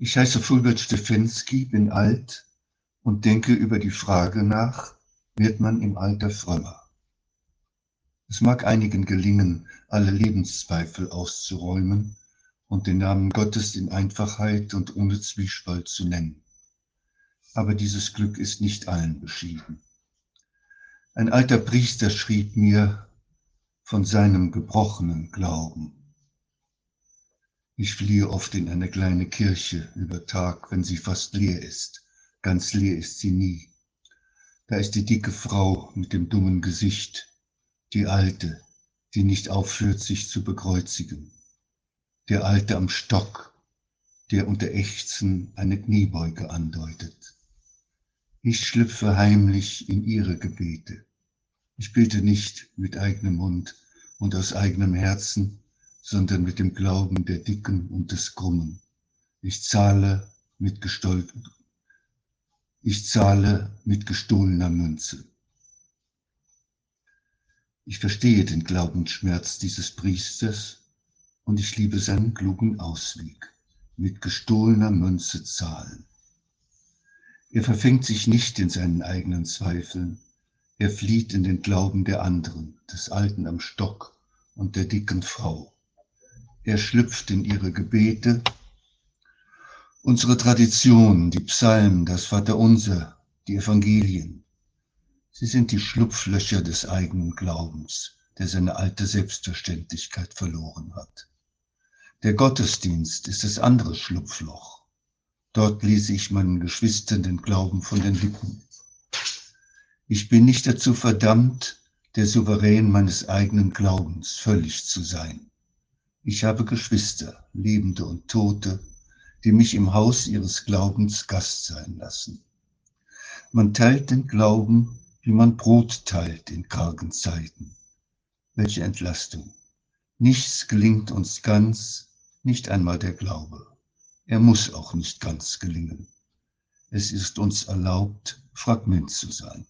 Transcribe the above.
Ich heiße Fulbert Stefensky, bin alt und denke über die Frage nach, wird man im Alter frömmer? Es mag einigen gelingen, alle Lebenszweifel auszuräumen und den Namen Gottes in Einfachheit und ohne Zwiespalt zu nennen. Aber dieses Glück ist nicht allen beschieden. Ein alter Priester schrieb mir von seinem gebrochenen Glauben. Ich fliehe oft in eine kleine Kirche über Tag, wenn sie fast leer ist. Ganz leer ist sie nie. Da ist die dicke Frau mit dem dummen Gesicht, die Alte, die nicht aufhört, sich zu bekreuzigen. Der Alte am Stock, der unter Ächzen eine Kniebeuge andeutet. Ich schlüpfe heimlich in ihre Gebete. Ich bete nicht mit eigenem Mund und aus eigenem Herzen, sondern mit dem Glauben der Dicken und des Krummen. Ich zahle mit gestolp ich zahle mit gestohlener Münze. Ich verstehe den Glaubensschmerz dieses Priesters und ich liebe seinen klugen Ausweg, mit gestohlener Münze zahlen. Er verfängt sich nicht in seinen eigenen Zweifeln, er flieht in den Glauben der anderen, des Alten am Stock und der dicken Frau. Er schlüpft in ihre Gebete. Unsere Tradition, die Psalmen, das Vaterunser, die Evangelien, sie sind die Schlupflöcher des eigenen Glaubens, der seine alte Selbstverständlichkeit verloren hat. Der Gottesdienst ist das andere Schlupfloch. Dort lese ich meinen Geschwistern den Glauben von den Lippen. Ich bin nicht dazu verdammt, der Souverän meines eigenen Glaubens völlig zu sein. Ich habe Geschwister, Lebende und Tote, die mich im Haus ihres Glaubens Gast sein lassen. Man teilt den Glauben, wie man Brot teilt in kargen Zeiten. Welche Entlastung. Nichts gelingt uns ganz, nicht einmal der Glaube. Er muss auch nicht ganz gelingen. Es ist uns erlaubt, Fragment zu sein.